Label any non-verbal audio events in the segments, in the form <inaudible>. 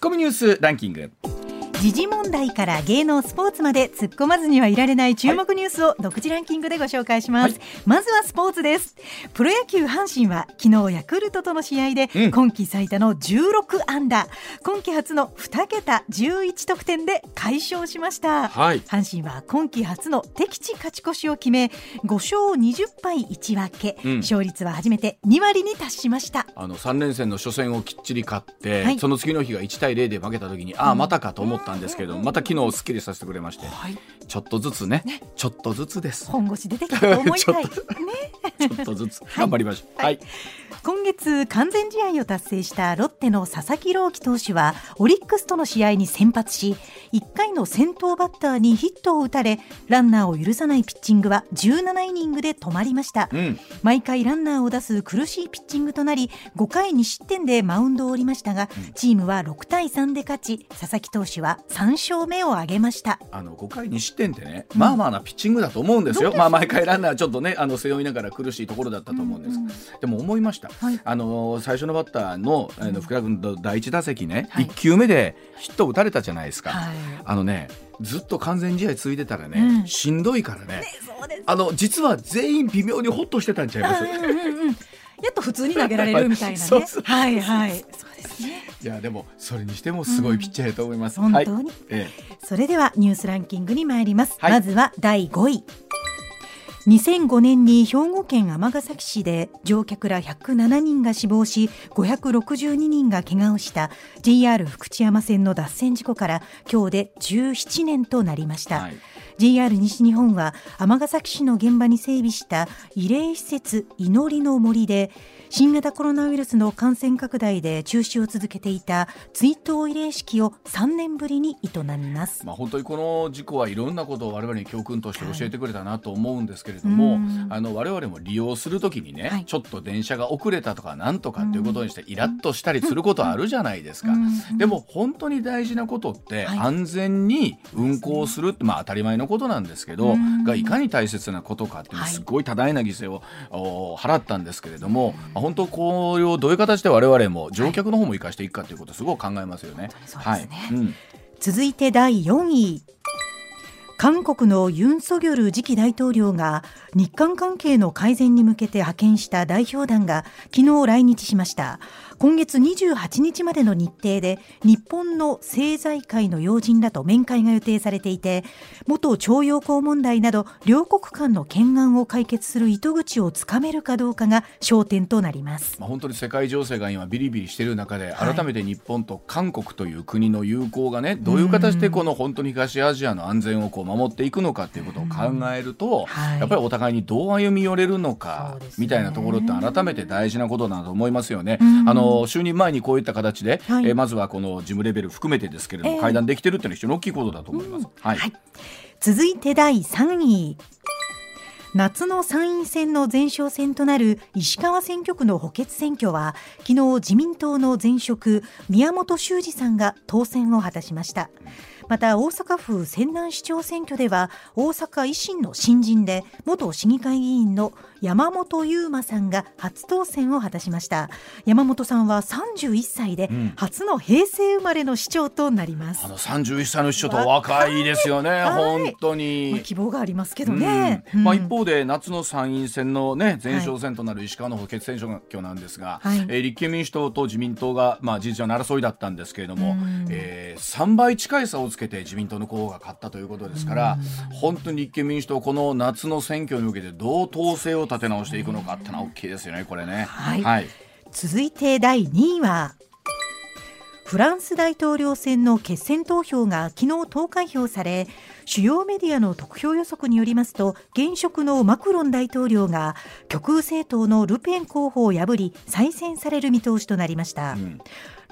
ッコミニュースランキング。時事問題から芸能スポーツまで突っ込まずにはいられない注目ニュースを独自ランキングでご紹介します、はい、まずはスポーツです。プロ野球阪神は昨日ヤクルトとの試合で今季最多の16安打、うん、今季初の2桁11得点で快勝しました、はい、阪神は今季初の敵地勝ち越しを決め5勝20敗1分け、うん、勝率は初めて2割に達しました。あの3連戦の初戦をきっちり勝って、はい、その次の日が1対0で負けた時にああまたかと思ったったんですけれどもまた昨日すっきりさせてくれまして、はい、ちょっとずつね、ね、ちょっとずつです。本腰出てきたと思いたい。<laughs> ね。ちょっとずつ。<laughs> 頑張りましょう、はい、はい、今月完全試合を達成したロッテの佐々木朗希投手はオリックスとの試合に先発し1回の先頭バッターにヒットを打たれランナーを許さないピッチングは17イニングで止まりました、うん、毎回ランナーを出す苦しいピッチングとなり5回2失点でマウンドを降りましたが、うん、チームは6対3で勝ち佐々木投手は3勝目を挙げました。あの5回2失点ってね、うん、まあまあなピッチングだと思うんですよ、まあ毎回ランナーちょっとねあの背負いながら苦しいところだったと思うんです、うん。うん、でも思いました、はい、あの最初のバッターのあの福田君の第一打席ね、はい、1球目でヒット打たれたじゃないですか、はい、あのねずっと完全試合続いてたらね、うん、しんどいからね、ね、あの実は全員微妙にホッとしてたんちゃいます、うんうんうんやっと普通に投げられるみたいなね。<laughs> はいはい。いやでもそれにしてもすごいピッチャーだと思います。うん、本当に、はいええ。それではニュースランキングに参ります。はい、まずは第5位。2005年に兵庫県尼崎市で乗客ら107人が死亡し562人が怪我をした JR 福知山線の脱線事故から今日で17年となりました、はい JR 西日本は尼崎市の現場に整備した慰霊施設祈りの森で新型コロナウイルスの感染拡大で中止を続けていた追悼慰霊式を3年ぶりに営みます、まあ、本当にこの事故はいろんなことを我々に教訓として教えてくれたなと思うんですけれども、はい、あの我々も利用するときにね、はい、ちょっと電車が遅れたとかなんとかっていうことにしてイラッとしたりすることあるじゃないですか。でも本当に大事なことって安全に運行するって、まあ当たり前のことなんですけど、がいかに大切なことかっていうすごい多大な犠牲を払ったんですけれども、本当これをどういう形で我々も乗客の方も生かしていくかということすごく考えますよね。はい、うん、続いて第4位韓国のユン・ソギョル次期大統領が日韓関係の改善に向けて派遣した代表団が昨日来日しました。今月28日までの日程で日本の政財界の要人らと面会が予定されていて元徴用工問題など両国間の懸案を解決する糸口をつかめるかどうかが焦点となります、まあ、本当に世界情勢が今ビリビリしている中で改めて日本と韓国という国の友好がねどういう形でこの本当に東アジアの安全をこう守っていくのかということを考えると、はい、やっぱりお互いにどう歩み寄れるのか、みたいなところって改めて大事なことだと思いますよね。あの就任前にこういった形で、はい、えー、まずはこの事務レベル含めてですけれども、えー、会談できてるっていうのは非常に大きいことだと思います。はい、はい、続いて第3位。夏の参院選の前哨戦となる石川選挙区の補欠選挙は昨日自民党の前職宮本修司さんが当選を果たしましたまた大阪府泉南市長選挙では大阪維新の新人で元市議会議員の山本優馬さんが初当選を果たしました。山本さんは31歳で初の平成生まれの市長となります、うん、あの31歳の市長と若いですよね、本当に、まあ、希望がありますけどね、うん、まあ、一方で夏の参院選のね前哨戦となる石川の補欠選挙なんですが、はい、えー、立憲民主党と自民党がまあ事実上の争いだったんですけれども、うん、えー、3倍近い差をつけて自民党の候補が勝ったということですから、本当に立憲民主党この夏の選挙に向けてどう統制を立て直していくのかってのは大きいですよねこれね。はい、はい、続いて第2位はフランス大統領選の決選投票が昨日投開票され主要メディアの得票予測によりますと現職のマクロン大統領が極右政党のルペン候補を破り再選される見通しとなりました。うん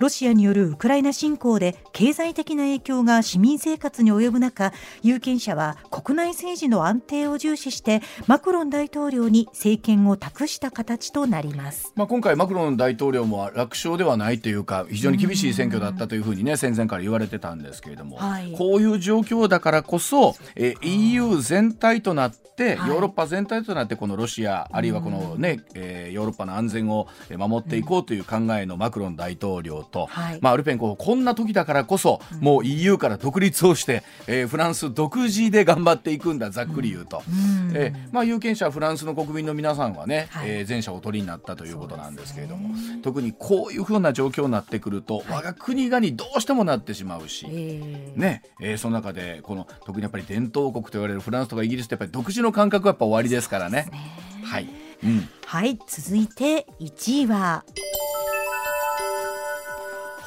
ロシアによるウクライナ侵攻で経済的な影響が市民生活に及ぶ中有権者は国内政治の安定を重視してマクロン大統領に政権を託した形となります、まあ、今回マクロン大統領も楽勝ではないというか非常に厳しい選挙だったというふうにね戦前から言われてたんですけれども、はい、こういう状況だからこそ、え EU 全体となって、ヨーロッパ全体となってこのロシアあるいはこのね、えー、ヨーロッパの安全を守っていこうという考えのマクロン大統領と、はい、まあ、ルペン候補こんな時だからこそ、うん、もう EU から独立をして、えー、フランス独自で頑張っていくんだざっくり言うと、うん、えー、まあ、有権者フランスの国民の皆さんはね、はい、えー、前者お取りになったということなんですけれども、ね、特にこういうふうな状況になってくると、我が国がにどうしてもなってしまうし、ねえー、その中でこの特にやっぱり伝統国と言われるフランスとかイギリスってやっぱり独自の感覚はやっぱ終わりですからね。ね。はい、うん、はい続いて1位は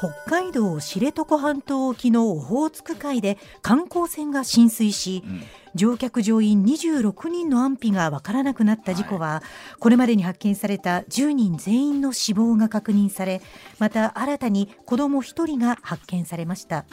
北海道知床半島沖のオホーツク海で観光船が浸水し、うん。乗客乗員26人の安否が分からなくなった事故は、はい、これまでに発見された10人全員の死亡が確認されまた新たに子ども1人が発見されました。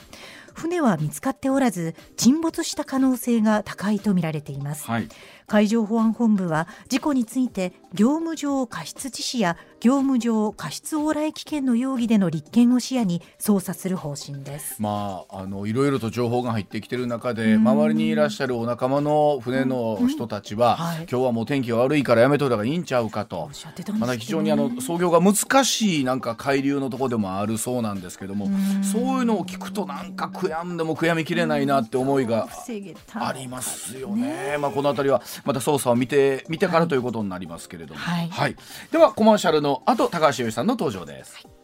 船は見つかっておらず沈没した可能性が高いとみられています、はい、海上保安本部は事故について業務上過失致死や業務上過失往来危険の容疑での立件を視野に捜査する方針です。まああのいろいろと情報が入ってきている中で周りにいらっしゃるお仲間の船の人たちは、はい、今日はもう天気が悪いからやめといた方がいいんちゃうかと、ね、まだ非常にあの操業が難しいなんか海流のところでもあるそうなんですけどもそういうのを聞くとなんか悔やんでも悔やみきれないなって思いがありますよね。ねまあこの辺りはまた捜査を見て見てからということになりますけれども、はい、はい、ではコマーシャルの後高橋由さんの登場です。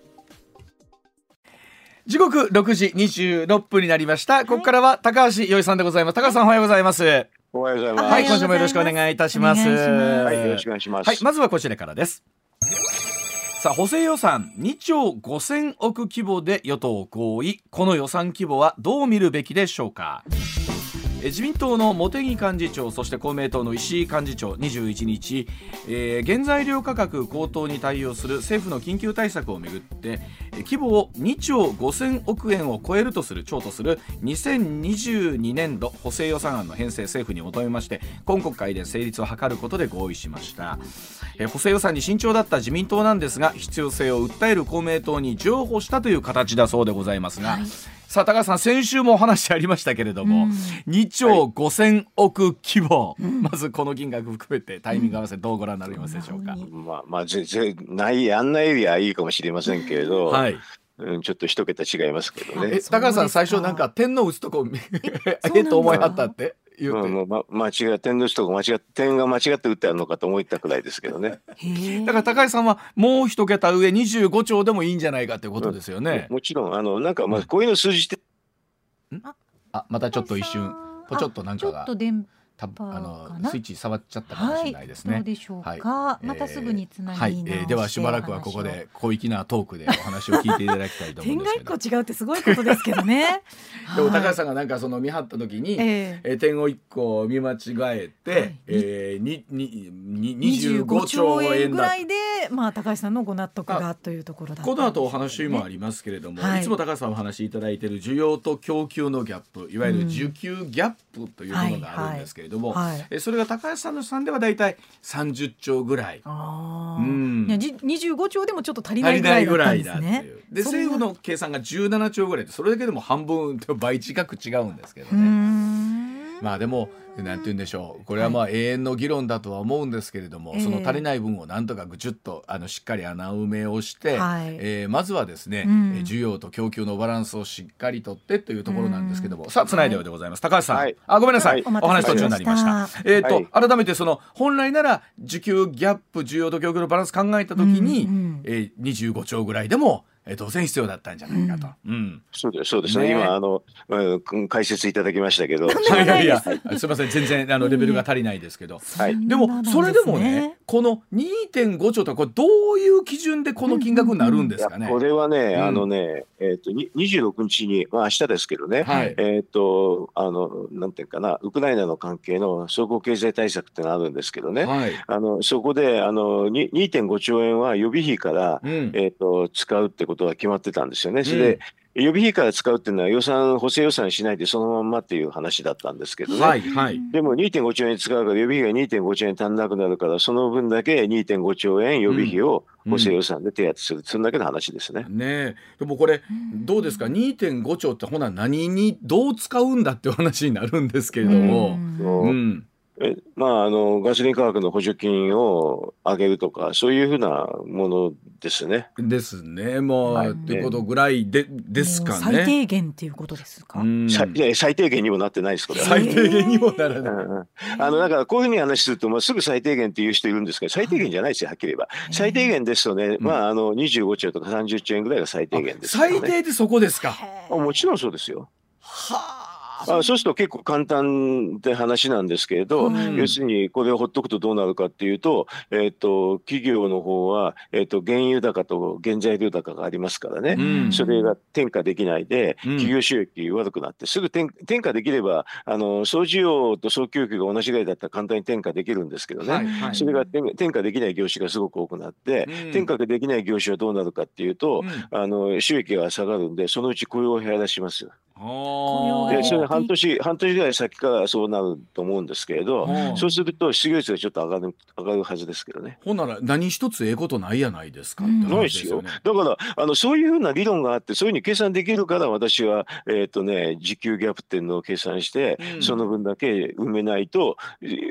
はい時刻六時二十六分になりました。ここからは高橋よいさんでございます。高橋さんおはようございます。おはようございます。はい、今週もよろしくお願いいたします。はい、よろしくお願いします。はい、まずはこちらからです。さあ補正予算2兆5000億規模で与党合意この予算規模はどう見るべきでしょうか？自民党の茂木幹事長そして公明党の石井幹事長21日、えー、原材料価格高騰に対応する政府の緊急対策をめぐって規模を2兆5000億円を超えるとする超とする2022年度補正予算案の編成政府に求めまして今国会で成立を図ることで合意しました、えー、補正予算に慎重だった自民党なんですが必要性を訴える公明党に譲歩したという形だそうでございますが、はい。さあ高橋さん先週もお話ありましたけれども、うん、2兆5000億規模、はい、まずこの金額含めてタイミング合わせどうご覧になりますでしょうか、うん、まあまあ全然ないあんなエリアいいかもしれませんけれど、はい、うん、ちょっと一桁違いますけどね。高橋さん最初なんか天の打つとこえ <laughs> と思いはったって。言うて、うんま、間違点の人が間違点が間違って打ってあるのかと思ったくらいですけどね。だから高橋さんはもう一桁上25兆でもいいんじゃないかということですよね、うん、もちろんあのなんかまあこういうの数字ってあまたちょっと一瞬。ぽちょっとなんかがたあのスイッチ触っちゃったかもしれないですね。はい、どうでしょうか？はい、またすぐにつなぎはい、えー、ではしばらくはここで小粋なトークでお話を聞いていただきたいと思うんです。点が一個違うってすごいことですけどね。<laughs> でも高橋さんがなんかその見張った時に、えー、点を一個見間違えて、はい、えー、ににに二十五兆円ぐらいでまあ高橋さんのご納得がというところだ、ね、この後お話もありますけれども、はい、いつも高橋さんお話しいただいている需要と供給のギャップ、いわゆる需給ギャップというものがあるんですけれども。はいはいそれが高橋さんの試算ではだいたい30兆ぐらい。あうん、いや25兆でもちょっと足りないぐらいだったんですね。で政府の計算が17兆ぐらいでそれだけでも半分と倍近く違うんですけどね。まあでもなんて言うんでしょう。これはまあ永遠の議論だとは思うんですけれども、はい、その足りない分をなんとかぐちゅっとあのしっかり穴埋めをして、はい、えー、まずはですね、うん、需要と供給のバランスをしっかりとってというところなんですけども、さあつないででございます、高橋さん、はい、あごめんなさい、お話途中になりました。えっ、ー、と、改めてその本来なら需給ギャップ需要と供給のバランス考えたときに、うんうん、えー、25兆ぐらいでもえ当然必要だったんじゃないかと。うん、そうですそうですね。ね今あの、うん、解説いただきましたけど。<laughs> いやいやすみません全然あのレベルが足りないですけど。はい。でもそれでもねこの2.5兆とこれどういう基準でこの金額になるんですかね？これはね、あのねえっ、ー、と26日にまあ明日ですけどね。はい、えっ、とあのなんていうかなウクライナの関係の総合経済対策ってのあるんですけどね。はい、あのそこであの2.5兆円は予備費から、うん、えっ、と使うってことことは決まってたんですよね。それで、うん、予備費から使うっていうのは予算、補正予算しないでそのまんまっていう話だったんですけどね。はいはい、でも2.5兆円使うから予備費が2.5兆円足んなくなるから、その分だけ2.5兆円予備費を補正予算で手当する、うん、それだけの話ですね。ねでもこれ、どうですか、2.5兆ってほな何にどう使うんだっていう話になるんですけれども。うん、えまあ、あのガソリン価格の補助金を上げるとかそういうふうなものですね。ですね。もう、はい、っていうことぐらいでですかね。最低限っていうことですか？最最低限にもなってないですこれ。最低限にもならない。あのだからこういうふうに話するともうすぐ最低限っていう人いるんですけど最低限じゃないですよはっきり言えば。最低限ですとね、まああの25兆とか30兆円ぐらいが最低限です、ね、最低でそこですか。もちろんそうですよ。はあ。あそうすると結構簡単って話なんですけれど、うん、要するにこれをほっとくとどうなるかっていうと,、えーと、企業の方は、えーと、原油高と原材料高がありますからね、うん、それが転嫁できないで、企業収益悪くなってすぐ転転嫁できればあの総需要と総供給が同じぐらいだったら簡単に転嫁できるんですけどね、はいはい、それが転嫁できない業種がすごく多くなって、うん、転嫁できない業種はどうなるかっていうと、あの収益が下がるんでそのうち雇用を減らします。でそれ半年半年ぐらい先からそうなると思うんですけれど、そうすると失業率がちょっと上がる上がるはずですけどね。ほんなら何一つええことないやないですか、ないですよ。だからあのそういうふうな理論があってそういうふうに計算できるから私はえっ、ー、とね時給ギャップっていうのを計算して、うん、その分だけ埋めないと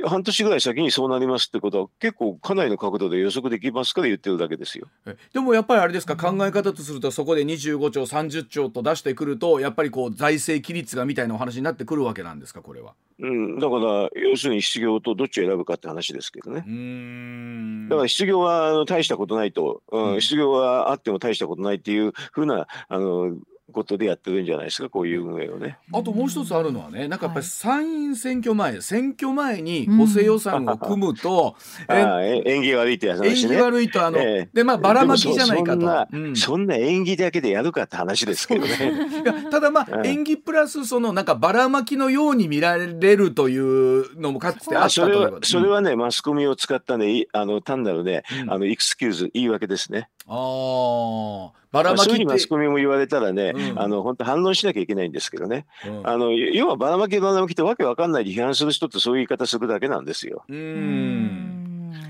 半年ぐらい先にそうなりますってことは結構かなりの角度で予測できますから言ってるだけですよ。でもやっぱりあれですか考え方とするとそこで25兆30兆と出してくるとやっぱりこう財政規律がみたいなお話になってくるわけなんですかこれは。うん、だから要するに失業とどっちを選ぶかって話ですけどね。うん。だから失業は大したことないと、うん、失業はあっても大したことないっていうふうなあのことでやってるんじゃないですかこういう運営をね。あともう一つあるのはねなんかやっぱり参院選挙前、はい、選挙前に補正予算を組むと、<laughs> うん、え縁起悪いって話ね。縁起悪いとあの、えー、でまあばらまきじゃないかと。そんなうん、そんな縁起だけでやるかって話ですけどね。<laughs> いやただまあ、縁起プラスそのなんかばらまきのように見られるというのもかつてあったというそれはね、マスコミを使ったねあの単なるね、あのエクスキューズ言い訳ですね。ああ。ばらまきそういうマスコミも言われたらね、うん、あの本当反論しなきゃいけないんですけどね、うん、あの要はばらまきばらまきってわけわかんないで批判する人ってそういう言い方するだけなんですよ。うん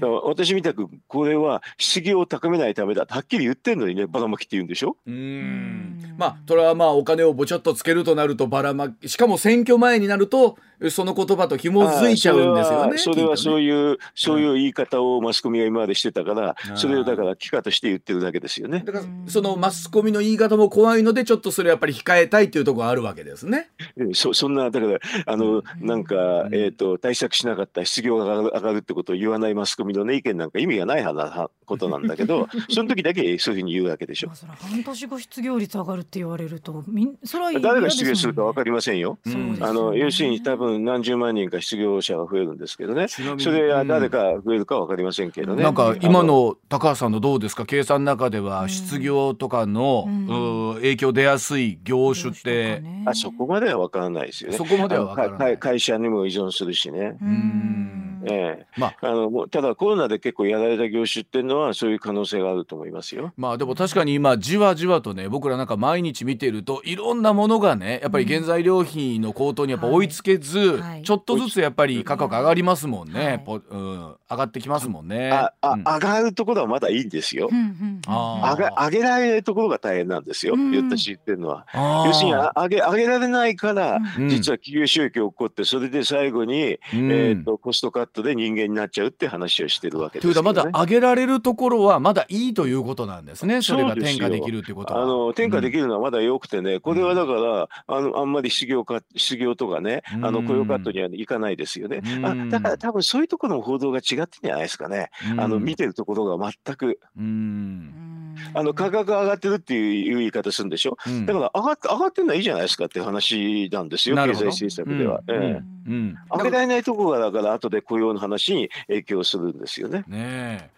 私みたくこれは失業を高めないためだ。はっきり言ってんのにねばらまきって言うんでしょ？うん。まあそれはまあお金をぼちょっとつけるとなるとばらまきしかも選挙前になるとその言葉と紐づいちゃうんですよね。それはそういう、そういう言い方をマスコミが今までしてたから、それをだから機かとして言ってるだけですよね。だからそのマスコミの言い方も怖いのでちょっとそれやっぱり控えたいっていうところがあるわけですね。そそんなだからあのなんか、えっ、ー、と対策しなかった失業が上がるってことを言わないマスコミの、ね、意見なんか意味がないはなことなんだけどその時だけそういうふうに言うわけでしょ。それ半年後失業率上がるって言われるとみんそれは、誰が失業するか分かりませんよ。あの要するに多分何十万人か失業者が増えるんですけどねそれは誰か増えるか分かりませんけどね。なんか今の高橋さんのどうですか計算の中では失業とかの、うん、影響出やすい業種って、あそこまでは分からないですよね。そこまでは分からない会社にも依存するしね。うんええ。まあ、あのただコロナで結構やられた業種っていうのはそういう可能性があると思いますよ。まあでも確かに今じわじわとね僕らなんか毎日見てるといろんなものがねやっぱり原材料費の高騰にやっぱ追いつけず、うんはい、ちょっとずつやっぱり価格上がりますもんね、はい、うん、上がってきますもんね。ああ、うん、上がるところはまだいいんですよ。うん、上げ上げられないところが大変なんですよ、言ったし言ってるのは。要するに上げ上げられないから、実は企業収益が起こってそれで最後に、えーとコストカットで人間になっちゃうって話をしてるわけですね、ということはまだ上げられるところはまだいいということなんですねそれが転嫁できるってことは。あの転嫁できるのはまだよくてね、うん、これはだからあのあんまり失業か失業とかねあの雇用カットにはいかないですよね。あだから多分そういうところの報道が違ってんじゃないですかね。あの見てるところが全く。あの価格上がってるっていう言い方するんでしょ、うん、だから上がって上がってるのはいいじゃないですかって話なんですよ経済政策では。うん。ええ。うん、上げられないところがだから後で雇用の話に影響するんですよね。ね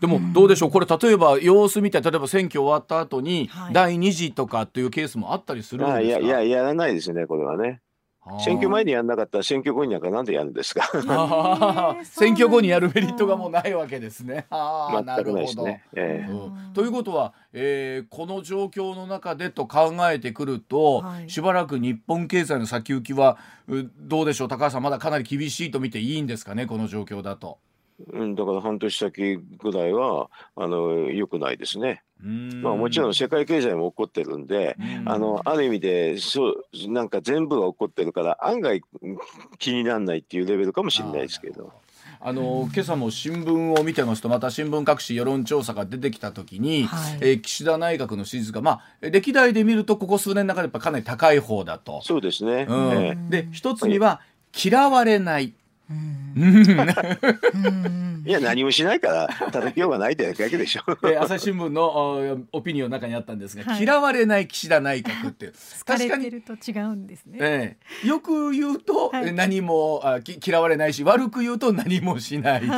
でもどうでしょう？これ例えば様子見て例えば選挙終わった後に第2次とかっていうケースもあったりするんですか、はい、いやいややらないですねこれはね。選挙前にやんなかったら選挙後になんかなんでやるんですか？<laughs> 選挙後にやるメリットがもうないわけですね。全くないですね。えーうん、ということは、えー、この状況の中でと考えてくると、はい、しばらく日本経済の先行きはどうでしょう？高橋さんまだかなり厳しいと見ていいんですかね？この状況だと。うん、だから半年先ぐらいはあの良くないですね。まあ、もちろん世界経済も起こってるんで、あのある意味でそうなんか全部が起こってるから案外気にならないっていうレベルかもしれないですけど。あの今朝も新聞を見てますとまた新聞各紙世論調査が出てきた時に、はい、えー、岸田内閣の支持率がまあ歴代で見るとここ数年の中でやっぱかなり高い方だと。そうですね。うん、で一つには嫌われない。いや何もしないから叩きようがないってだけでしょ。朝日新聞のオピニオンの中にあったん。ですが、はい、嫌われない岸田内閣って確かにると違うん。ですね。ええ、よく言うと、はい、何もあき嫌われないし悪く言うと何もしないし、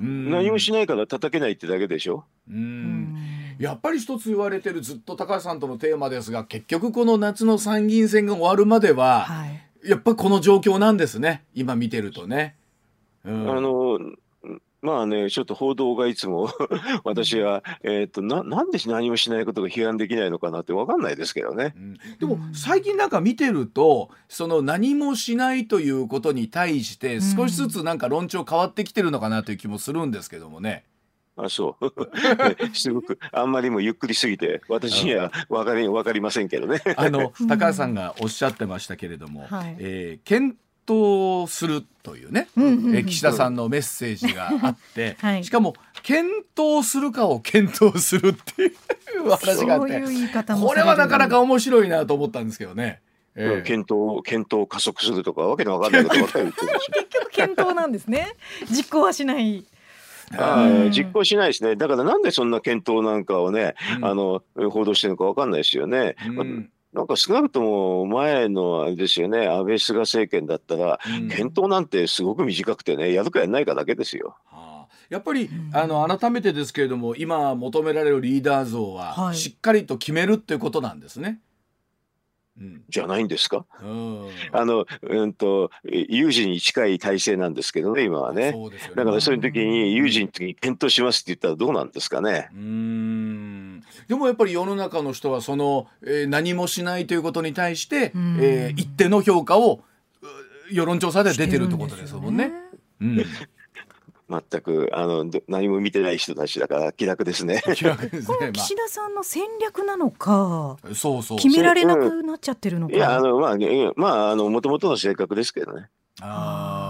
何もしないから叩けないってだけでしょ。うん。やっぱり一つ言われてるずっと高橋さん。とのテーマですが結局この夏の参議院選が終わるまでは、はい、やっぱこの状況なんですね今見てるとね。うん、あのまあね、ちょっと報道がいつも <laughs> 私は、えーと、ななんで何もしないことが批判できないのかなって分かんないですけどね、うん、でも最近なんか見てるとその何もしないということに対して少しずつなんか論調変わってきてるのかなという気もするんですけどもね。あそう。<laughs> <laughs> すごくあんまりもゆっくりすぎて私には分かり分かりませんけどね。あの <laughs> 高橋さんがおっしゃってましたけれども、はい、えー、検討するというね、え岸田さんのメッセージがあって、はい、しかも検討するかを検討するっていう話があってこれはなかなか面白いなと思ったんですけどね。えー、検討検討加速するとかわけのわかんないことばっかり言ってる結局検討なんですね。実行はしないあ実行しないですね。だからなんでそんな検討なんかをね、うん、あの報道してるのかわかんないですよね。うん。なんか少なくとも前のあれですよね、安倍菅政権だったら、うん、検討なんてすごく短くてね、やるかやらないかだけですよ。はあ、やっぱり、あの改めてですけれども、今求められるリーダー像は、しっかりと決めるっていうことなんですね。じゃないんですか？あの、うんと、有事に近い体制なんですけどね、今はね。ねだからそういう時に有事の時に検討しますって言ったらどうなんですかね？うんでもやっぱり世の中の人はその、えー、何もしないということに対して、えー、一定の評価を世論調査で出てるってことですもんね。うん全くあの何も見てない人たちだから気楽ですね。<laughs> 気楽ですね。岸田さんの戦略なのか、そうそう決められなくなっちゃってるのか。いやあのまあまああの元々の性格ですけどね。ああ。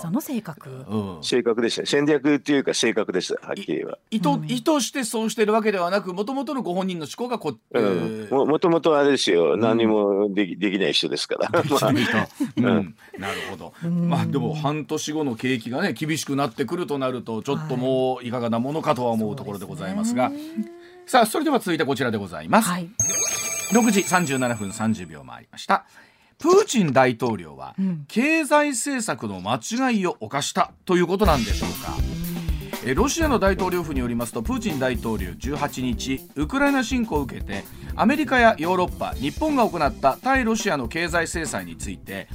田さんの性格、うん、性格でした。戦略っていうか性格ですはっきり言えば。意図,、意図してそうしてるわけではなくもともとのご本人の思考がこ、うん、もともとあれですよ、何もできできない人ですから、<laughs> まあ。<laughs> うん、なるほど、まあでも半年後の景気がね厳しくなってくるとなるとちょっともういかがなものかとは思うところでございますが、さあそれでは続いてこちらでございます、はい、6時37分30秒回りましたプーチン大統領は経済政策の間違いを犯したということなんでしょうか。ロシアの大統領府によりますとプーチン大統領18日ウクライナ侵攻を受けてアメリカやヨーロッパ日本が行った対ロシアの経済制裁について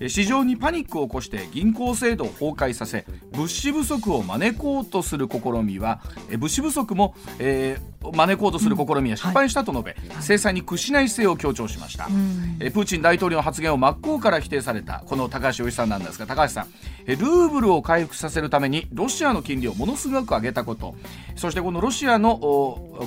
市場にパニックを起こして銀行制度を崩壊させ物資不足を招こうとする試みは物資不足も、えー、招こうとする試みは失敗したと述べ、うんはい、制裁に屈しない姿勢を強調しました、うん、プーチン大統領の発言を真っ向から否定されたこの高橋洋一さんなんですが高橋さんルーブルを回復させるためにロシアの金利をものすごく上げたことそしてこのロシアの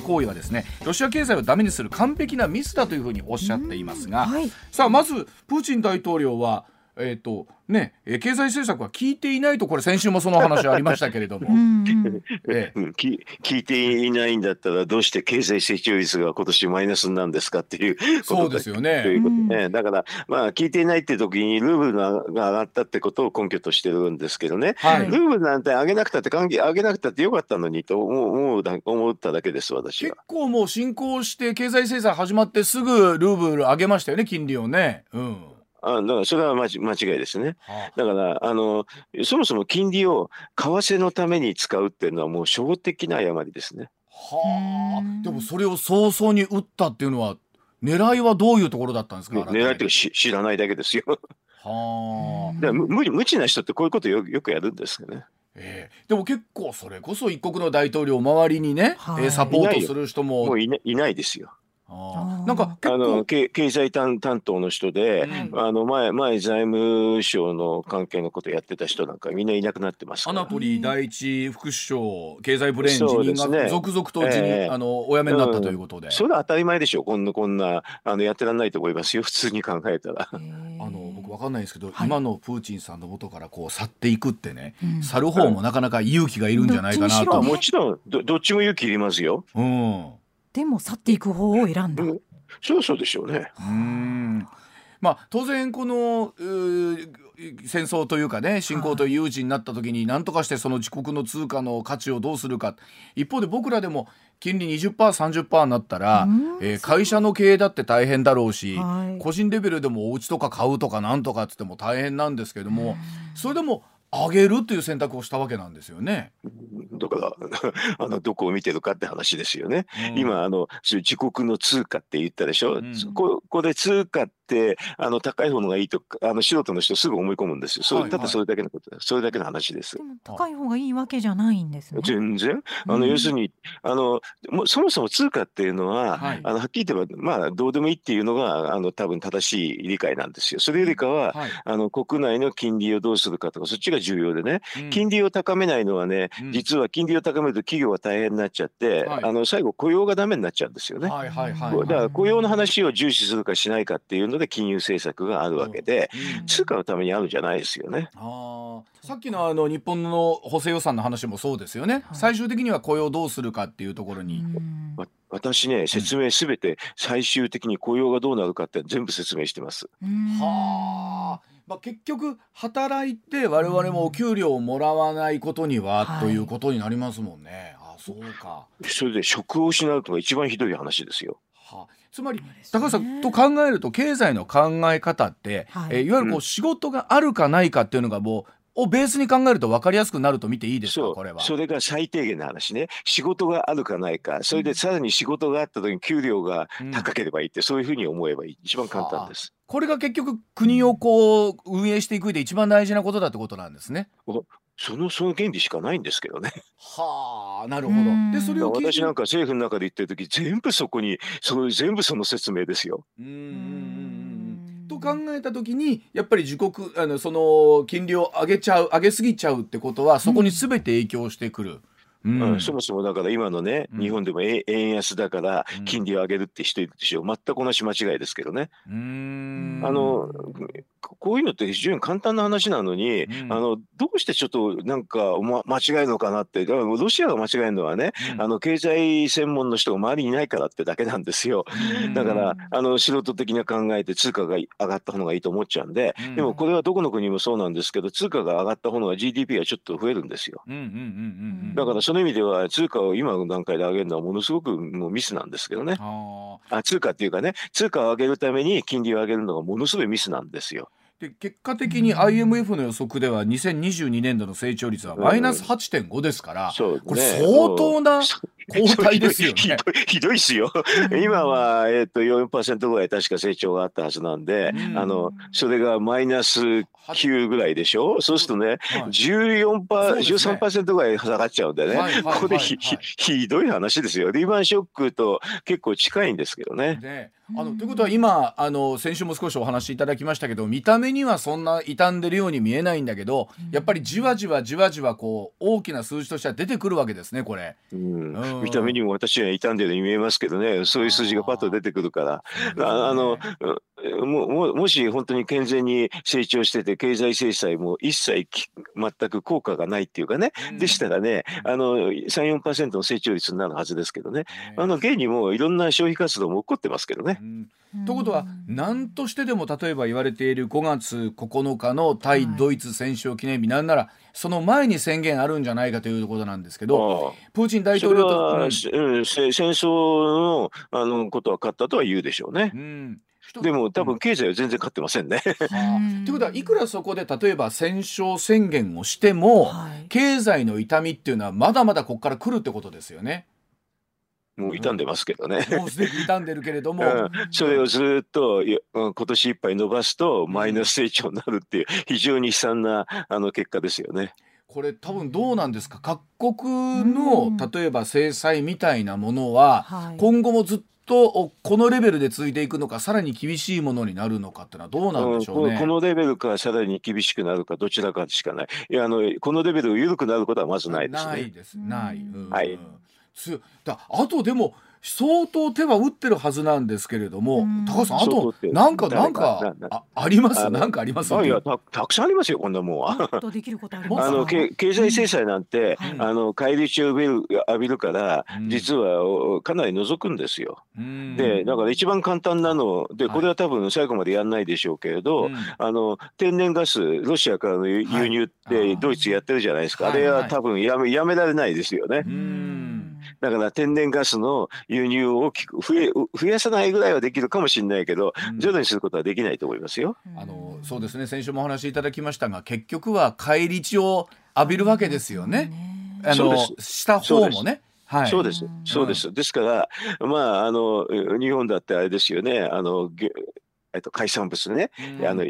行為はですねロシア経済をダメにする完璧なミスだというふうにおっしゃっていますが、はい、さあまずプーチン大統領はえーとね、経済政策は聞いていないとこれ先週もその話ありましたけれども、え聞いていないんだったらどうして経済成長率が今年マイナスなんですかっていうそうですよね。ということね。だからまあ聞いていないって時にルーブルが上がったってことを根拠としてるんですけどね、はい、ルーブルなんて上げなくたって関係上げなくたってよかったのにと思う思っただけです私は。結構もう進行して経済制裁始まってすぐルーブル上げましたよね金利をね。うんあだからそれは間違いですね。だからあのそもそも金利を為替のために使うっていうのはもう初歩的な誤りですね。はあ。でもそれを早々に打ったっていうのは狙いはどういうところだったんですか？狙いってし知らないだけですよ。はあ。無無知な人ってこういうことよよくやるんですよね。えー、でも結構それこそ一国の大統領周りにね、はい、サポートする人ももういないないですよ。なんかあの経済担担当の人で、うん、あの前前財務省の関係のことやってた人なんかみんないなくなってますアナトリー第一副首相経済ブレーン辞任が続々とうちに、え。ー、あのお辞めになったということで、うん、それは当たり前でしょ。こんなこんなあのやってらんないと思いますよ。普通に考えたら。あの僕わかんないですけど、はい、今のプーチンさんの元からこう去っていくってね、うん、去る方もなかなか勇気がいるんじゃないかなと。もちろん。どどっちも勇気いりますよ。うん。でも去っていく方を選んだ。うん、そうそうでしょうね。うん。まあ当然この戦争というかね侵攻という有事になった時に何とかしてその自国の通貨の価値をどうするか一方で僕らでも金利 20%30% になったら、えー、会社の経営だって大変だろうし、はい、個人レベルでもお家とか買うとかなんとかっつっても大変なんですけどもそれでも上げるという選択をしたわけなんですよね。だから <laughs> あのどこを見てるかって話ですよね。うん、今あの自国の通貨って言ったでしょ？うん、ここで通貨あの高い方のがいいとあの素人の人すぐ思い込むんですよ。それ、はいはい、ただそれだけのことそれだけの話です。で高い方がいいわけじゃないんですね。全然あの、要するにあのもそもそも通貨っていうのは、はい、あのはっきり言えばまあどうでもいいっていうのがあの多分正しい理解なんですよ。それよりかは、はい、あの国内の金利をどうするかとかそっちが重要でね、うん、金利を高めないのはね、実は金利を高めると企業は大変になっちゃって、はい、あの最後雇用がダメになっちゃうんですよね。はいはいはい、だから雇用の話を重視するかしないかっていうので金融政策があるわけで、うん、通貨のためにあるんじゃないですよね。あさっきのあの日本の補正予算の話もそうですよね。最終的には雇用をどうするかっていうところに。私ね説明すべて最終的に雇用がどうなるかって全部説明してます。はあ。まあ、結局働いて我々もお給料をもらわないことには、ということになりますもんね。あそうかそれで職を失うとか一番ひどい話ですよ。はあ、つまり、高橋さんと考えると経済の考え方って、はい。えいわゆるこう仕事があるかないかっていうのがもうをベースに考えると分かりやすくなると見ていいですかこれは。それが最低限の話ね。仕事があるかないか。それでさらに仕事があった時に給料が高ければいいって、うん、そういうふうに思えばいい。一番簡単です。これが結局国をこう運営していく上で一番大事なことだってことなんですね。そのその原理しかないんですけどね。はあなるほど。でそれを私なんか政府の中で言ってる時全部そこにその全部その説明ですよ。うんと考えた時にやっぱり自国あのその金利を上げちゃう上げすぎちゃうってことはそこに全て影響してくる。うんうん、そもそもだから今のね、日本でも円安だから金利を上げるって人いるでしょう、全く同じ間違いですけどね。あのこういうのって非常に簡単な話なのに、うん、あのどうしてちょっとなんか、ま、間違えるのかなってだからロシアが間違えるのはね、うん、あの経済専門の人が周りにいないからってだけなんですよ。だからあの素人的な考えて通貨が上がった方がいいと思っちゃうんで、でもこれはどこの国もそうなんですけど通貨が上がった方が GDP がちょっと増えるんですよ。だからその意味では通貨を今の段階で上げるのはものすごくもうミスなんですけどね。あ通貨っていうかね通貨を上げるために金利を上げるのがものすごいミスなんですよ。で結果的に IMF の予測では2022年度の成長率はマイナス8.5ですから、うんね、これ相当な後退ですよね。ひどいですよ。今は、えー、と4%ぐらい確か成長があったはずなんで、うん、あのそれがマイナス9ぐらいでしょ？そうするとね、はい、14%、13%ぐらい下がっちゃうんでね、はいはい、これひひどい話ですよ。リーマンショックと結構近いんですけどね。ねあのということは今あの先週も少しお話しいただきましたけど見た目にはそんな傷んでるように見えないんだけど、やっぱりじわじわじわじわこう大きな数字としては出てくるわけですねこれ、うん、うん、見た目にも私は傷んでるように見えますけどね。そういう数字がパッと出てくるから。ああのもももし本当に健全に成長してて経済制裁も一切全く効果がないっていうかね、うん、でしたらねあの34%の成長率になるはずですけどね、あの現にもいろんな消費活動も起こってますけどね。うん。ということは何としてでも例えば言われている5月9日の対ドイツ戦勝記念日なんならその前に宣言あるんじゃないかということなんですけどプーチン大統領と、うん、戦争のあのことは勝ったとは言うでしょうね。うんでも多分経済は全然勝ってませんね。と、いうことはいくらそこで例えば戦勝宣言をしても、はい、経済の痛みっていうのはまだまだここから来るってことですよね。もう傷んでますけどね。もうすでに傷んでるけれども、うん、それをずっと今年いっぱい伸ばすとマイナス成長になるっていう非常に悲惨なあの結果ですよね。これ多分どうなんですか？各国の例えば制裁みたいなものは今後もずっとこのレベルで続いていくのかさらに厳しいものになるのかってのはどうなんでしょうね、うん、このレベルかさらに厳しくなるかどちらかしかない。いやあのこのレベル緩くなることはまずないですね。ないです。ない、うん、はいだあとでも相当手は打ってるはずなんですけれども、高橋さん、あと、なんか、なんか、ああります？なんかあります？いやた、たくさんありますよ、こんなもんは。あの経済制裁なんて、あの返り血を浴びる浴びるから、実はかなり除くんですよ。で、だから一番簡単なので、これは多分最後までやらないでしょうけれど、あの天然ガス、ロシアからの輸入ってドイツやってるじゃないですか。あれは多分やめやめられないですよね。だから天然ガスの輸入を大きく増え増やさないぐらいはできるかもしれないけど、ゼロにすることはできないと思いますよ。あのそうですね。先週もお話しいただきましたが結局は返り血を浴びるわけですよね。あのした方もね。はい、そうです、そうです。ですから、まあ、あの、日本だってあれですよね、あの、えっと、海産物ね、うん、あの、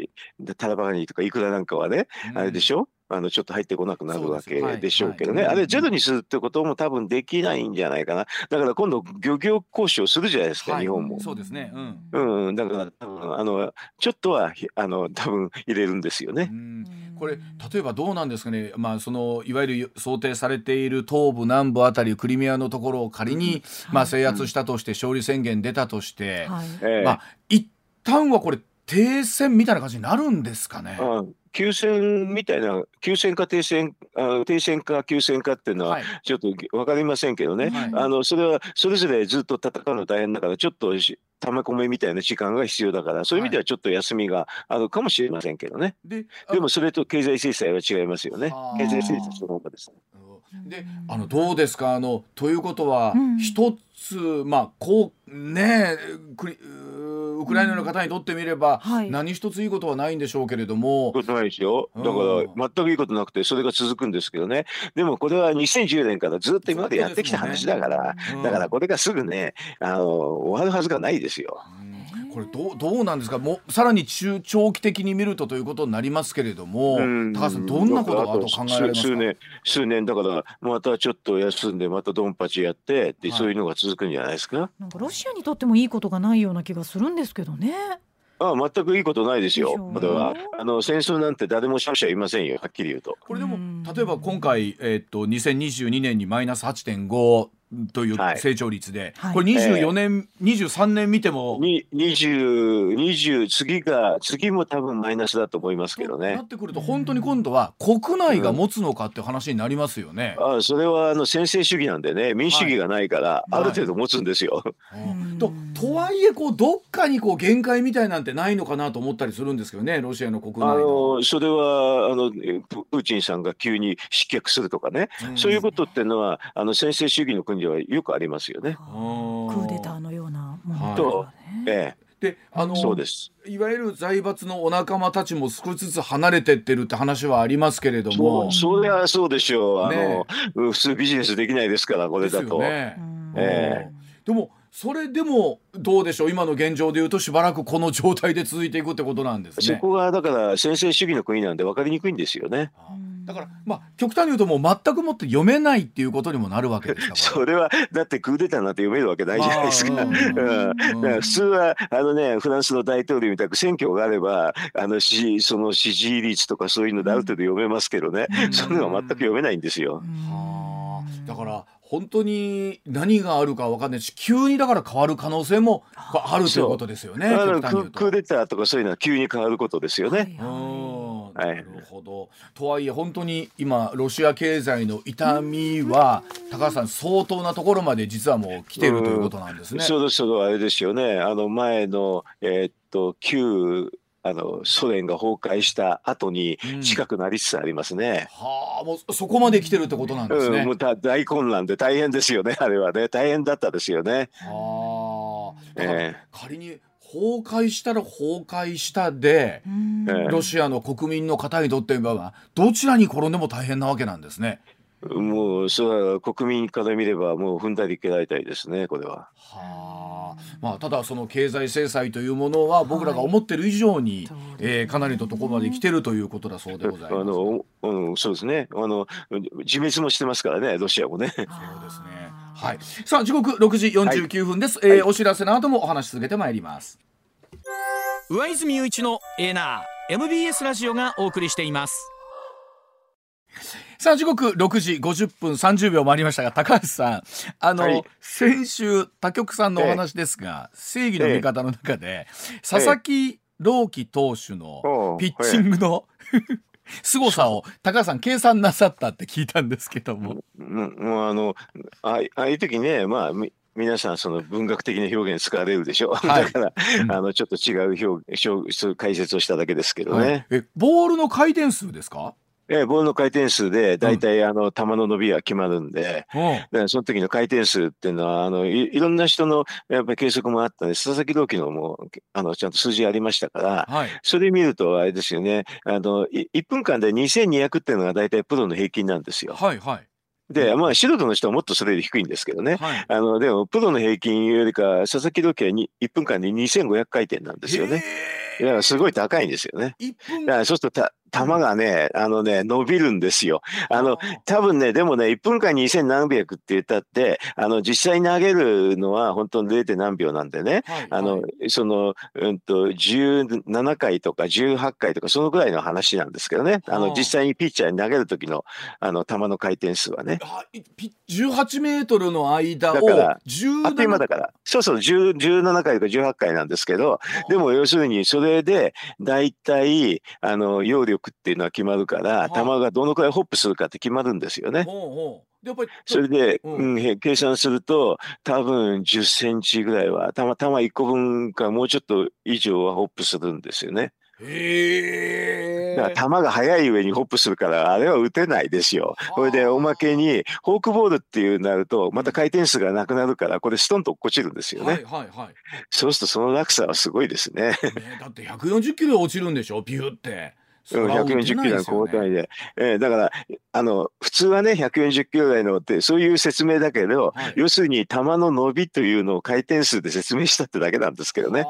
タラバガニとかイクラなんかはね、うん、あれでしょ？あのちょっと入ってこなくなるわけでしょうけどね、あれゼロにするってことも多分できないんじゃないかな。だから今度漁業交渉するじゃないですか、はい、日本も。そうですね。うん、うん、だから多分あのちょっとはあの多分入れるんですよね。これ例えばどうなんですかね、まあ、そのいわゆる想定されている東部南部あたりクリミアのところを仮に、まあ、制圧したとして勝利宣言出たとして、はい、まあ一旦はこれ停戦みたいな感じになるんですかね。うん休戦みたいな、休戦か停戦、あ停戦か休戦かっていうのは、ちょっと分かりませんけどね、はい、あのそれはそれぞれずっと戦うの大変だから、ちょっとため込めみたいな時間が必要だから、そういう意味ではちょっと休みがあるかもしれませんけどね。ででもそれと経済制裁は違いますよね。経済制裁その他です、ね。であのどうですか？あのということは、一つまあこうねウクライナの方にとってみれば、はい、何一ついいことはないんでしょうけれども。ことないですよ。だから全くいいことなくてそれが続くんですけどね。でもこれは2010年からずっと今までやってきた話だから、ねうん、だからこれがすぐねあの終わるはずがないですよ。これどうどうなんですか？もうさらに中長期的に見るとということになりますけれども高橋さんどんなことがあと考えられますか？数年数年だからまたちょっと休んでまたドンパチやってで、はい、そういうのが続くんじゃないですか？なんかロシアにとってもいいことがないような気がするんですけどね。ああ全くいいことないですよ、これはあの戦争なんて誰も勝者いませんよ、はっきり言うと。これでも例えば今回、えー、っと2022年にマイナス8.5という成長率で、はい、これ24年、えー、23年見ても。20、20次が次も多分マイナスだと思いますけどね。なってくると本当に今度は国内が持つのかって話になりますよね。うん、あそれはあの専制主義なんでね。民主主義がないから、ある程度持つんですよ。はい。はい、ととはいえこうどっかにこう限界みたいなんてないのかなと思ったりするんですけどねロシアの国内あのそれはあのプーチンさんが急に失脚するとかね、うん、そういうことっていうのはあの専制主義の国ではよくありますよね。クーデターのようなものと、ええ。であのそうです。いわゆる財閥のお仲間たちも少しずつ離れてってるって話はありますけれども。そりゃそうでしょう。あの、ね、普通ビジネスできないですからこれだと。ね。えー、でもそれでもどうでしょう？今の現状でいうとしばらくこの状態で続いていくってことなんですね。そこがだから先制主義の国なんで分かりにくいんですよね。だからまあ極端に言うともう全くもって読めないっていうことにもなるわけですか <laughs> それはだってクーデターなんて読めるわけないじゃないですか。普通はあのねフランスの大統領みたく選挙があればあのしその支持率とかそういうのである程度読めますけどね、それは全く読めないんですよ。だから本当に何があるか分かんないし急にだから変わる可能性もあるということですよね。クーデターとかそういうのは急に変わることですよね。はい、なるほど。とはいえ本当に今ロシア経済の痛みは高橋さん相当なところまで実はもう来てるということなんですね。そうですそうあれですよね。あの前のえー、っと旧あのソ連が崩壊した後に近くなりつつありますね。うん、はあ、もうそこまで来てるってことなんですね。うん、もう大混乱で大変ですよね、あれはね、大変だったですよね。はあ、えー、仮に崩壊したら崩壊したで、ロシアの国民の方にとってはどちらに転んでも大変なわけなんですね。もうそれは国民から見ればもう踏んだり蹴られたいですねこれは。はあまあ、ただその経済制裁というものは僕らが思ってる以上に、はい、えー、かなりのところまで来てるということだそうでございます。あの、うん、そうですねあの自滅もしてますからねロシアもね。そうですねはい、さあ時刻6時49分です、はい、えー、お知らせの後もお話し続けてまいります。上泉雄一のエーナー MBS ラジオがお送りしています。さあ時刻6時50分30秒回りましたが高橋さんあの、はい、先週他局さんのお話ですが、え正義の味方の中で、え佐々木朗希投手のピッチングの、凄さを高橋さん計算なさったって聞いたんですけども。うん、もうあのああいう時ねまあ皆さんその文学的な表現使われるでしょ、はい、だから、うん、あのちょっと違う表表解説をしただけですけどね、はい、えボールの回転数ですか？えー、ボールの回転数で大体、あの球の伸びは決まるんで、うん、その時の回転数っていうのはあのいいろんな人のやっぱり計測もあったんで佐々木朗希のもあのちゃんと数字ありましたから、はい、それ見るとあれですよねあの1分間で2200っていうのが大体プロの平均なんですよ。はいはいで、まあ、素人の人はもっとそれより低いんですけどね。はい、あの、でも、プロの平均よりか、佐々木朗希は1分間で2500回転なんですよね。いや、すごい高いんですよね。だからそうすると球がね、あのね、伸びるんですよ。あの、多分ね、でもね、1分間に2000何百って言ったって、あの、実際に投げるのは本当に 0. 何秒なんでね、はい、あの、その、うんと、17回とか18回とか、そのぐらいの話なんですけどね、あの、実際にピッチャーに投げる時の、あの、球の回転数はね。18メートルの間をだから17あっという間だから。そうそう、17回とか18回なんですけど、でも要するにそれで、大体、あの、揚力力っていうのは決まるから、球がどのくらいホップするかって決まるんですよね。やっぱりそれで、うん、うん、計算すると多分10センチぐらいはたまたま1個分かもうちょっと以上はホップするんですよね。へだから球が速い上にホップするからあれは打てないですよ。これでおまけにフォークボールっていうなるとまた回転数がなくなるからこれストンと落っこちるんですよね。はいはいはい、そうするとその落差はすごいですね。ねだって140キロで落ちるんでしょ？ビューって。140キロ台で、えー、だからあの普通はね140キロ台のってそういう説明だけど、はい、要するに球の伸びというのを回転数で説明したってだけなんですけどね。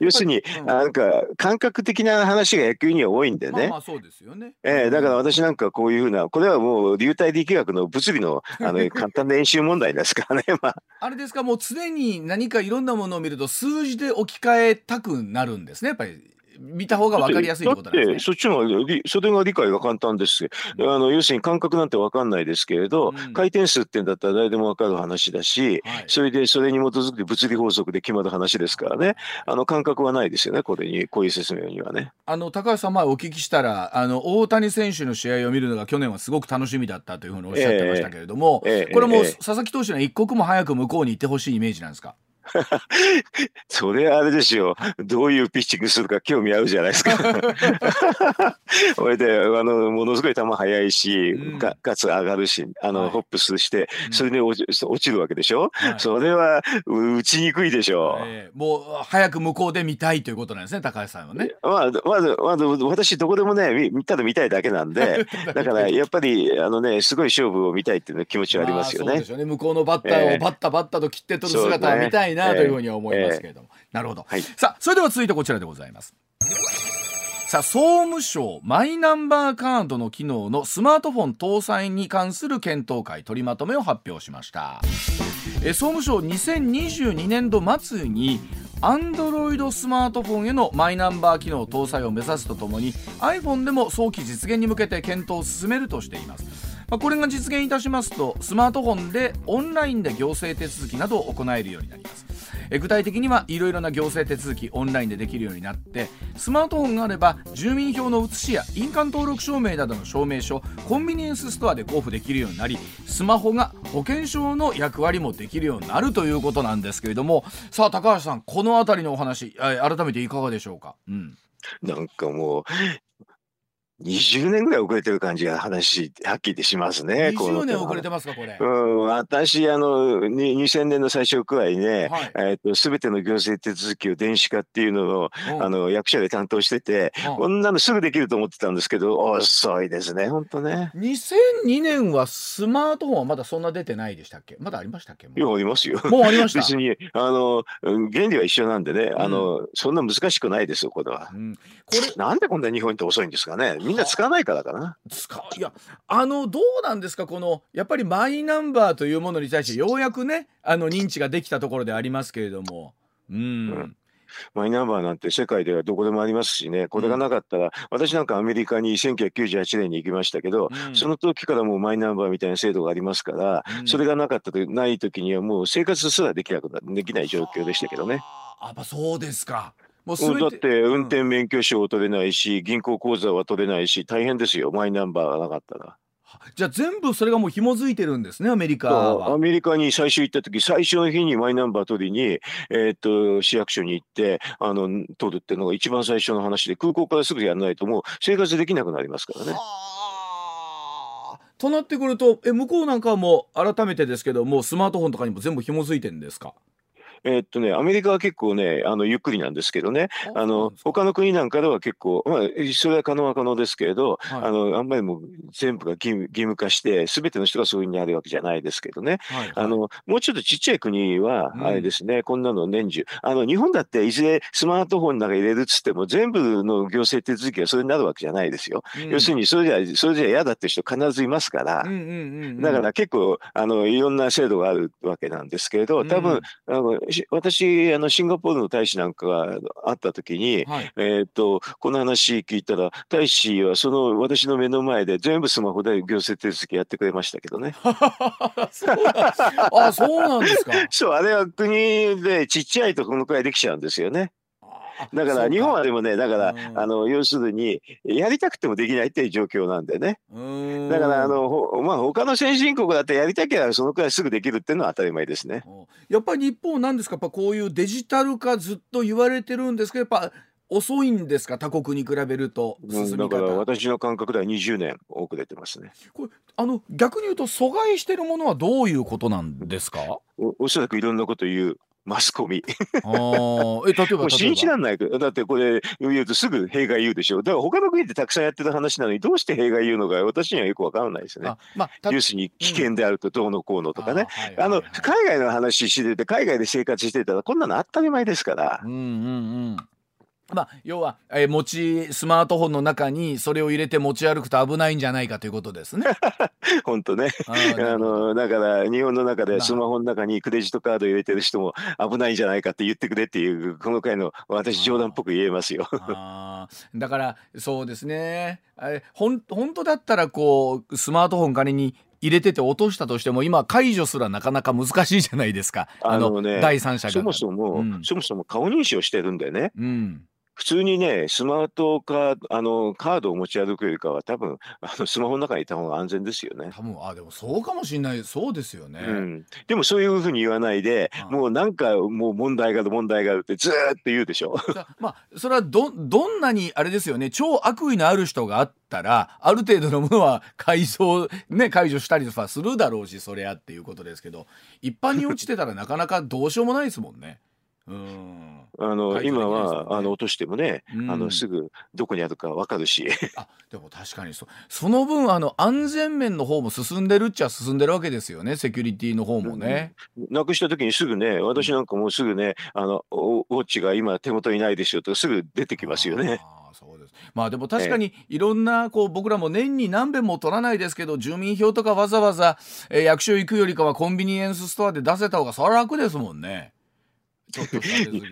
要するに、うん、なんか感覚的な話が野球には多いんでね、まあ、そうですよね、えー、だから私なんかこういうふうなこれはもう流体力学の物理の <laughs> あの簡単な演習問題ですからね、まあ、あれですかもう常に何かいろんなものを見ると数字で置き換えたくなるんですねやっぱり見た方が分かりやすいってことなんですね。そっちのそれが理解が簡単です。うん、あの要するに感覚なんて分かんないですけれど、うん、回転数ってんだったら誰でも分かる話だし、はい、それでそれに基づく物理法則で決まる話ですからね。あの感覚はないですよね。これにこういう説明にはね。あの高橋さん前お聞きしたらあの大谷選手の試合を見るのが去年はすごく楽しみだったというふうにおっしゃってましたけれども、えーえー、これも佐々木投手には一刻も早く向こうに行ってほしいイメージなんですか？<laughs> それあれですよ。どういうピッチングするか興味あるじゃないですか。<laughs> それで、あの、ものすごい球速いし、うん、かかつ上がるし、あの、はい、ホップスして、それで落ち落ちるわけでしょ、はい、それは打ちにくいでしょう、えー、もう、早く向こうで見たいということなんですね、高橋さんはね。まあ、まず、まず、私、どこでもね、見ただ見たいだけなんで、<laughs> だから、やっぱり、あのね、すごい勝負を見たいっていう気持ちはありますよね。そうですよね。向こうのバッターを、バッタバッタと切って取る姿を見たいなというふうに思いますけれども、えー、なるほど、はい、さあそれでは続いてこちらでございます。さあ総務省マイナンバーカードの機能のスマートフォン搭載に関する検討会取りまとめを発表しました。え総務省2022年度末にアンドロイドスマートフォンへのマイナンバー機能搭載を目指すとともに iPhone でも早期実現に向けて検討を進めるとしていますまあ、これが実現いたしますとスマートフォンでオンラインで行政手続きなどを行えるようになります。え具体的にはいろいろな行政手続きオンラインでできるようになってスマートフォンがあれば住民票の写しや印鑑登録証明などの証明書コンビニエンスストアで交付できるようになりスマホが保険証の役割もできるようになるということなんですけれどもさあ高橋さんこの辺りのお話改めていかがでしょうか、うん、なんかもう20年ぐらい遅れてる感じが話、はっきりしますね。20年遅れてますか、これ。うん、私、あの、2000年の最初くらいね、はい、えっ、ー、と、すべての行政手続きを電子化っていうのを、あの、役所で担当してて、こんなのすぐできると思ってたんですけど、遅いですね、本当ね。2002年はスマートフォンはまだそんな出てないでしたっけ？まだありましたっけ？いや、ありますよ。もうありました？別に、あの、原理は一緒なんでね、あの、うん、そんな難しくないですよ、これは。うん、これ、なんでこんな日本って遅いんですかね。みんな使わないからかな。使いやあのどうなんですか？このやっぱりマイナンバーというものに対してようやくねあの認知ができたところでありますけれども。うん、うんマイナンバーなんて世界ではどこでもありますしね、これがなかったら、うん、私なんかアメリカに1998年に行きましたけど、うん、その時からもうマイナンバーみたいな制度がありますから、うん、それがなかったとない時にはもう生活すらできなくなできない状況でしたけどね。あ、あそうですか。もうだって運転免許証を取れないし、銀行口座は取れないし、大変ですよ、マイナンバーがなかったら。じゃあ全部それがもう紐づいてるんですねアメリカは。アメリカに最初行った時最初の日にマイナンバー取りに、えー、っと市役所に行ってあの取るっていうのが一番最初の話で空港からすぐやらないともう生活できなくなりますからね。となってくるとえ向こうなんかはもう改めてですけどもうスマートフォンとかにも全部紐づいてるんですか？えー、っとね、アメリカは結構ね、あのゆっくりなんですけどね、あの他の国なんかでは結構、まあ、それは可能は可能ですけれど、はい、あのあんまりもう全部が義務義務化して、すべての人がそういうふうにあるわけじゃないですけどね、はいはい、あのもうちょっとちっちゃい国は、あれですね、うん、こんなの年中、あの日本だっていずれスマートフォンの中に入れるっつっても、全部の行政手続きがそれになるわけじゃないですよ。うん、要するに、それじゃ、それじゃ嫌だって人必ずいますから、だから結構あの、いろんな制度があるわけなんですけれど、多分、あの私、あのシンガポールの大使なんかがあった時に、はい、えっ、とこの話聞いたら大使はその私の目の前で全部スマホで行政手続きやってくれましたけどね。<laughs> あそうなんですか。そうあれは国でちっちゃいとこのくらいできちゃうんですよね。<laughs> だから日本はでもねだから、あの要するにやりたくてもできないっていう状況なんでね。だからあのほ、まあ、他の先進国だってやりたければそのくらいすぐできるっていうのは当たり前ですね。やっぱり日本なんですか？やっぱこういうデジタル化ずっと言われてるんですけどやっぱ遅いんですか？他国に比べると進み方、うん、だから私の感覚では20年遅れてますね。これあの逆に言うと阻害してるものはどういうことなんですか？おおそらくいろんなこと言うマスコミ。あえ例えば信じらんないだってこれ言うとすぐ弊害言うでしょ。だから他の国ってたくさんやってる話なのにどうして弊害言うのか私にはよくわからないですね。まあ、要するに危険であるとどうのこうのとかね、あの海外の話してて海外で生活してたらこんなの当たり前ですから。うんうんうんまあ、要は、えー、持ちスマートフォンの中にそれを入れて持ち歩くと危ないんじゃないかということですね。<laughs> 本当ね。あのだから日本の中でスマホの中にクレジットカード入れてる人も危ないんじゃないかって言ってくれっていうこの回の私冗談っぽく言えますよ。だからそうですね。ほん本当だったらこうスマートフォン仮に入れてて落としたとしても今解除すらなかなか難しいじゃないですか。あのね第三者が。そもそも、うん、そもそも顔認証してるんでね、うん普通にね、スマートカード、あの、カードを持ち歩くよりかは、多分、あの、<laughs> スマホの中にいた方が安全ですよね。多分、あ、でもそうかもしれない。そうですよね。うん。でもそういうふうに言わないで、もうなんか、もう問題がある、問題があるってずーっと言うでしょ。まあ、それはど、どんなに、あれですよね、超悪意のある人があったら、ある程度のものは改装、ね、解除したりとかするだろうし、それやっていうことですけど、一般に落ちてたらなかなかどうしようもないですもんね。うん。あの、ね、今はあの落としてもね、うん、あのすぐどこにあるかわかるし。あでも確かにそその分あの安全面の方も進んでるっちゃ進んでるわけですよねセキュリティの方もね。うん、なくした時にすぐね私なんかもうすぐねあのウォッチが今手元にないですよとすぐ出てきますよね。そうですまあでも確かにいろんなこう僕らも年に何遍も取らないですけど住民票とかわざわざ、えー、役所行くよりかはコンビニエンスストアで出せた方がそれは楽ですもんね。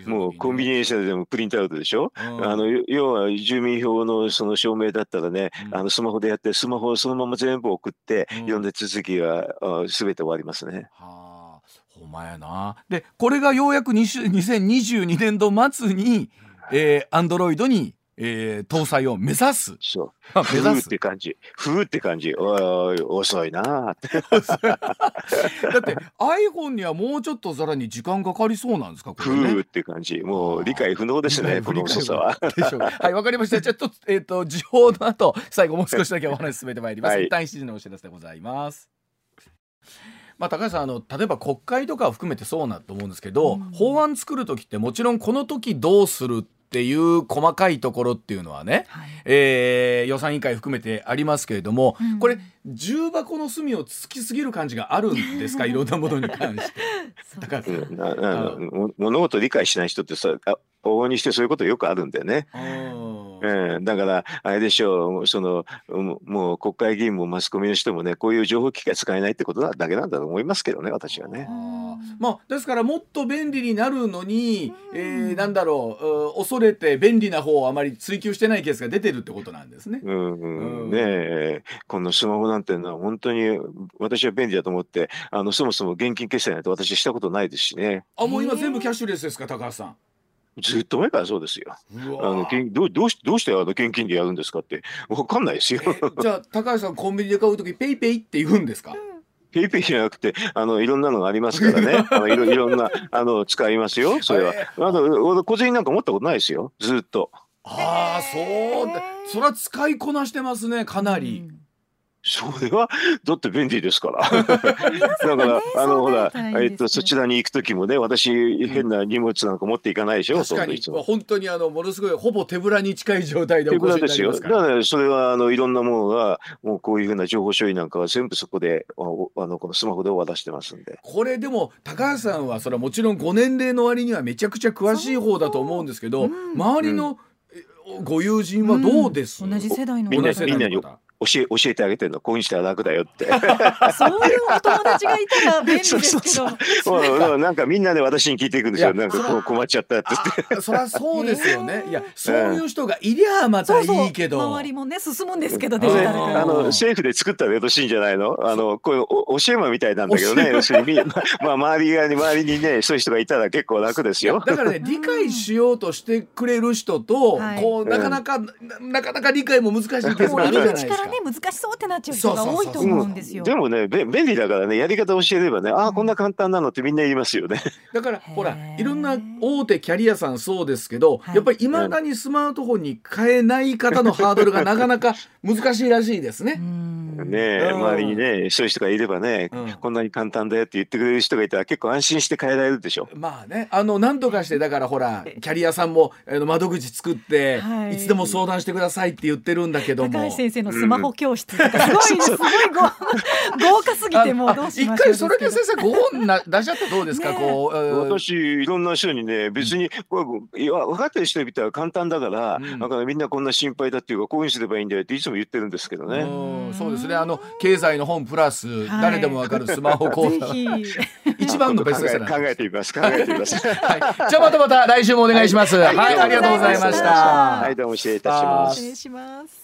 もうコンビニエンスでもプリントアウトでしょ、うん、あの要は住民票のその証明だったらね、うん、あのスマホでやってスマホをそのまま全部送って、読んで続きがすべて終わりますね。はあ、ほんまやな。でこれがようやく2022年度末に、えー、アンドロイドにえー、搭載を目指す。そう。<laughs> 目指すって感じ。ふうって感じ。おい、遅いなって。<laughs> だって iPhone にはもうちょっとさらに時間かかりそうなんですか、ふうって感じ。もう理解不能ですね、この遅さは。はい、わかりました。ちょっと、えっ、ー、と、時報の後、最後もう少しだけお話進めてまいります。はい、一旦7時のお知らせでございます。まあ、高橋さんあの例えば国会とかを含めてそうなと思うんですけど、うん、法案作る時ってもちろんこの時どうするっていう細かいところっていうのはね、はい、えー、予算委員会含めてありますけれども、うん、これ重箱の隅をつきすぎる感じがあるんですか？<laughs> いろんなものに関して。だから物事理解しない人ってさ往々にしてそういうことよくあるんだよね。えー、だからあれでしょうそのもう国会議員もマスコミの人もねこういう情報機器が使えないってことだけなんだと思いますけどね私はね。まあ、ですからもっと便利になるのに、えー、なんだろう恐れて便利な方をあまり追求してないケースが出てるってことなんですね。うんうん、ねえこのスマホなんていうのは本当に私は便利だと思ってあのそもそも現金決済なんて私したことないですしね。あもう今全部キャッシュレスですか高橋さん。ずっと前からそうですよ。あのどうどうしどうしてあの現金でやるんですかってわかんないですよ。じゃあ高橋さんコンビニで買う時 PayPay って言うんですか？ PayPay じゃなくて、あの、いろんなのがありますからね。<laughs> あのいろいろんな、あの、使いますよ。それは。あの、小銭なんか持ったことないですよ。ずっと。ああ、そうだ。それは使いこなしてますね、かなり。うんそれはだって便利ですから。<laughs> だからあのほらえっとそちらに行く時もね私変な荷物なんか持っていかないでしょ？確かに。本当にあのものすごいほぼ手ぶらに近い状態でお越しになりますから。だからそれはあのいろんなものがもうこういうふうな情報処理なんかは全部そこであのこのスマホで渡してますんで。これでも高橋さんはそれはもちろんご年齢の割にはめちゃくちゃ詳しい方だと思うんですけど、周りのご友人はどうです、同じ世代のみんなみんなに教え教えてあげてるの。こういうにしたら楽だよって。<laughs> そういうお友達がいたら便利ですけど。そうなんか。みんなで私に聞いていくんですよ。なんかこう困っちゃったって。言ってそりゃそうですよね。いやそういう人がいりゃまたいいけど、そうそう。周りもね進むんですけどデジタルあの政府で作ったらよろしいんじゃないの？あのこういう教え間みたいなんだけどね。要するに <laughs> まあ周り側に周りにねそういう人がいたら結構楽ですよ。だからね理解しようとしてくれる人と、はい、こうなかなか、うん、なかなか理解も難しいケースもあるじゃないですかね難しそうってなっちゃう人が多いと思うんですよ。でもね便利だからねやり方教えればねああこんな簡単なのってみんな言いますよね。だからほらいろんな大手キャリアさんそうですけど、やっぱりいまだにスマートフォンに変えない方のハードルがなかなか難しいらしいですね。ね周りにねそういう人がいればね、うん、こんなに簡単だよって言ってくれる人がいたら結構安心して変えられるでしょ。まあねあの何とかしてだからほらキャリアさんも窓口作って、はい、いつでも相談してくださいって言ってるんだけども。高橋先生のスマホ教室とかすごい、すごい豪華すぎてもうどうしましょう一回それで先生ご本な出しちゃったらどうですか、ね、こう私いろんな人にね別に、いや分かってる人見たら簡単だから、うん、だからみんなこんな心配だっていうかこういうにすればいいんだよっていつも言ってるんですけどね。そうですね。あの経済の本プラス、はい、誰でもわかるスマホ講座一番のベストセラー。考えてみます考えてみます、はい、じゃあまたまた来週もお願いします、はい、はい、ありがとうございました。はいどうも失礼いたします。失礼します